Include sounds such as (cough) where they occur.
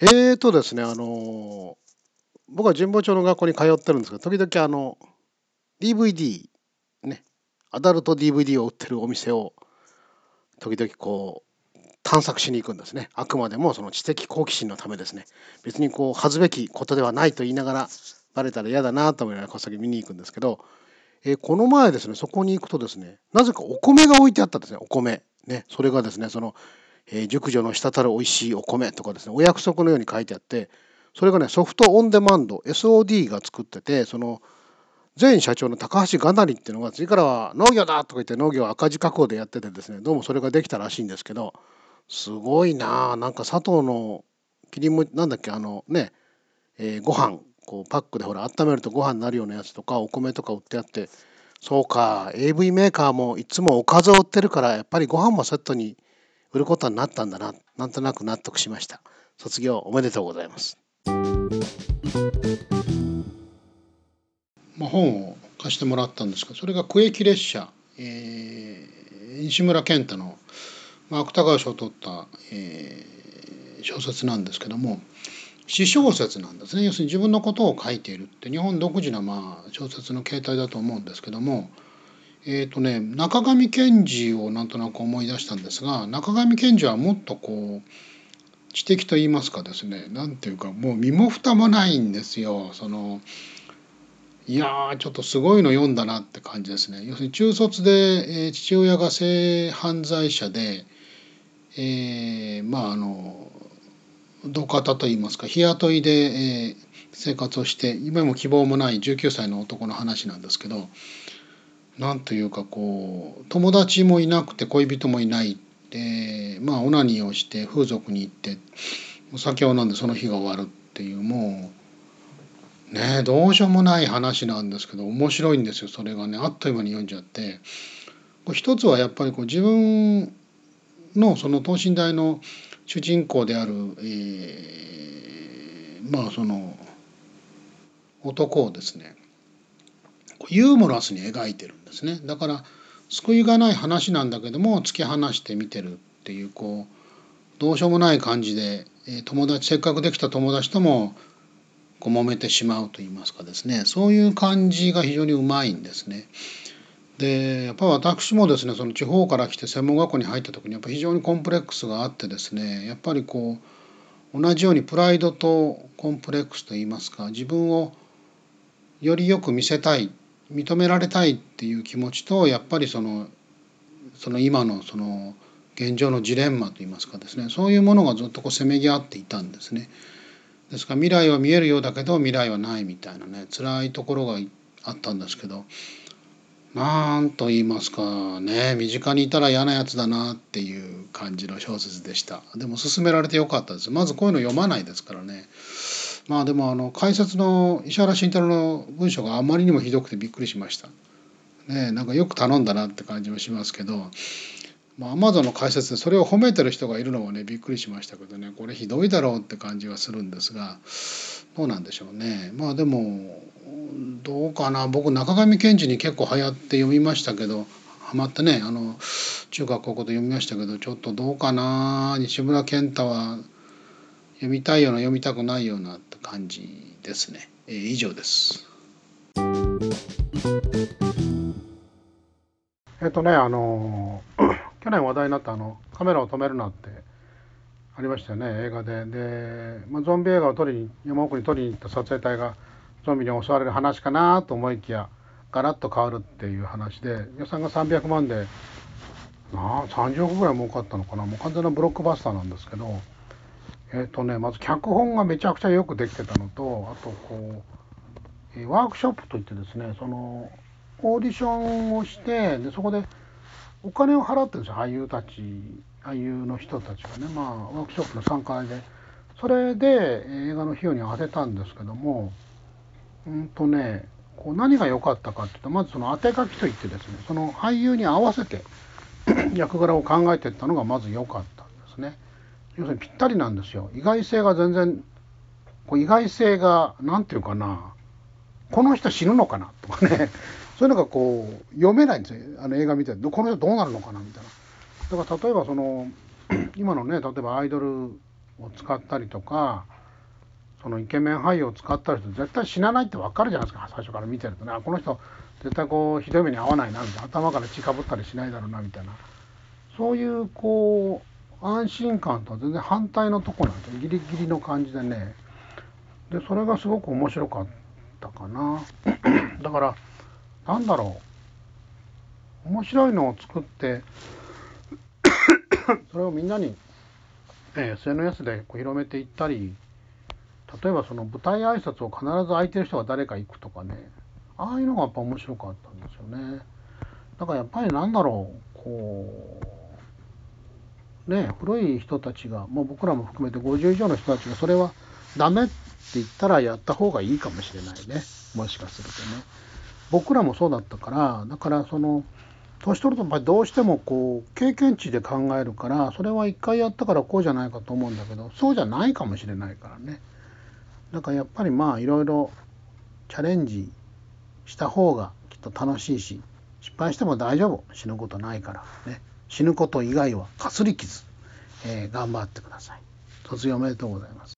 えーとですね、あの、僕は神保町の学校に通ってるんですけど、時々あの、DVD、ね、アダルト DVD を売ってるお店を、時々こう、探索しに行くんですね。あくまでもその知的好奇心のためですね。別にこう、恥ずべきことではないと言いながら、バレたら嫌だなと思いながらこっそり見に行くんですけど、えーこの前ですね、そこに行くとですね、なぜかお米が置いてあったんですね、お米。ね、それがですね、その、えー熟女の滴る美味しいお米とかですね、お約束のように書いてあって、それがね、ソフトオンデマンド、SOD が作ってて、その、前社長の高橋がなりっていうのが、次からは農業だとか言って農業赤字確保でやっててですね、どうもそれができたらしいんですけど、すごいなあなんか砂糖の切りも、なんだっけ、あのね、えーご飯、こうパックでほら、温めるとご飯になるようなやつとか、お米とか売ってあって、そうか、AV メーカーもいつもおかずを売ってるから、やっぱりご飯もセットに売ることになったんだな、なんとなく納得しました。卒業おめでとうございます。まあ、本を貸してもらったんですが、それが区域列車、えー西村健太の、まあ、芥川賞を取った、えー小説なんですけども、詩小説なんですね。要するに自分のことを書いているって、日本独自なまあ小説の形態だと思うんですけども、えっ、とね、中上賢治をなんとなく思い出したんですが、中上賢治はもっとこう、知的と言いますかですね、なんていうか、もう身も蓋もないんですよ。その、いや、ちょっとすごいの読んだなって感じですね。要するに中卒で、えー父親が性犯罪者で、えーまああの、土方といいますか、日雇いで、えー生活をして、今も希望もない19歳の男の話なんですけど、なんというかこう、友達もいなくて恋人もいない。で、まあオナニーをして風俗に行って、お酒を飲んでその日が終わるっていう、もう、ねどうしようもない話なんですけど面白いんですよそれがねあっという間に読んじゃってこう一つはやっぱりこう自分のその等身大の主人公である、えーまあその男をですねユーモラスに描いてるんですねだから救いがない話なんだけども突き放して見てるっていうこうどうしようもない感じで、友達せっかくできた友達ともこう揉めてしまうと言いますかですねそういう感じが非常にうまいんですね。でやっぱ私もですねその地方から来て専門学校に入った時にやっぱ非常にコンプレックスがあってですねやっぱりこう同じようにプライドとコンプレックスと言いますか自分をよりよく見せたい認められたいっていう気持ちとやっぱりそのその今のその現状のジレンマと言いますかですね。そういうものがずっとこうせめぎ合っていたんですね。ですから未来は見えるようだけど未来はないみたいなね辛いところがあったんですけどなんと言いますかね身近にいたら嫌なやつだなっていう感じの小説でした。でも勧められてよかったです。まずこういうの読まないですからね。まあでもあの解説の石原慎太郎の文章があまりにもひどくてびっくりしました。ねなんかよく頼んだなって感じもしますけどまあ、アマゾンの解説でそれを褒めてる人がいるのもねびっくりしましたけどね。これひどいだろうって感じはするんですがどうなんでしょうね。まあでもどうかな。僕中上賢治に結構流行って読みましたけどハマってねあの中学高校で読みましたけどちょっとどうかな。西村健太は読みたいような読みたくないような。感じですね、えー以上です。えっとねあの (clears throat) 去年話題になったあの「カメラを止めるな」ってありましたよね映画で。で、まあ、ゾンビ映画を撮りに山奥に撮りに行った撮影隊がゾンビに襲われる話かなと思いきやガラッと変わるっていう話で予算が300万でなあ30億ぐらい儲かったのかな。もう完全なブロックバスターなんですけどえっ、とねまず脚本がめちゃくちゃよくできてたのとあとこう、えーワークショップといってですねそのオーディションをしてでそこでお金を払ってるんですよ俳優たち俳優の人たちがねまあワークショップの参加で。それで映画の費用に当てたんですけどもうんとねこう何が良かったかっていうとまずその当て書きといってですねその俳優に合わせて (coughs) 役柄を考えていったのがまず良かったんですね。要するにぴったりなんですよ。意外性が全然こう意外性が何て言うかなこの人死ぬのかなとかね。(laughs) そういうのがこう読めないんですよ。あの映画見てこの人どうなるのかなみたいな。だから例えばその (clears throat) 今のね例えばアイドルを使ったりとかそのイケメン俳優を使ったりすると絶対死なないって分かるじゃないですか。最初から見てるとね。この人絶対こうひどい目に遭わないなみたいな。頭から血かぶったりしないだろうなみたいな。そういうこう安心感とは全然反対のとこなんですよギリギリの感じでね。でそれがすごく面白かったかな。(clears throat) だからなんだろう。面白いのを作って (clears throat) それをみんなに、え SNS でこう広めていったり例えばその舞台挨拶を必ず空いてる人が誰か行くとかね。ああいうのがやっぱ面白かったんですよね。だからやっぱりなんだろうこうね古い人たちがもう僕らも含めて50以上の人たちがそれはダメって言ったらやった方がいいかもしれないねもしかするとね。僕らもそうだったからだからその年取るとやっぱりどうしてもこう経験値で考えるからそれは一回やったからこうじゃないかと思うんだけどそうじゃないかもしれないからね。だからやっぱりまあいろいろチャレンジした方がきっと楽しいし失敗しても大丈夫死ぬことないからね死ぬこと以外はかすり傷、えー、頑張ってください。卒業おめでとうございます。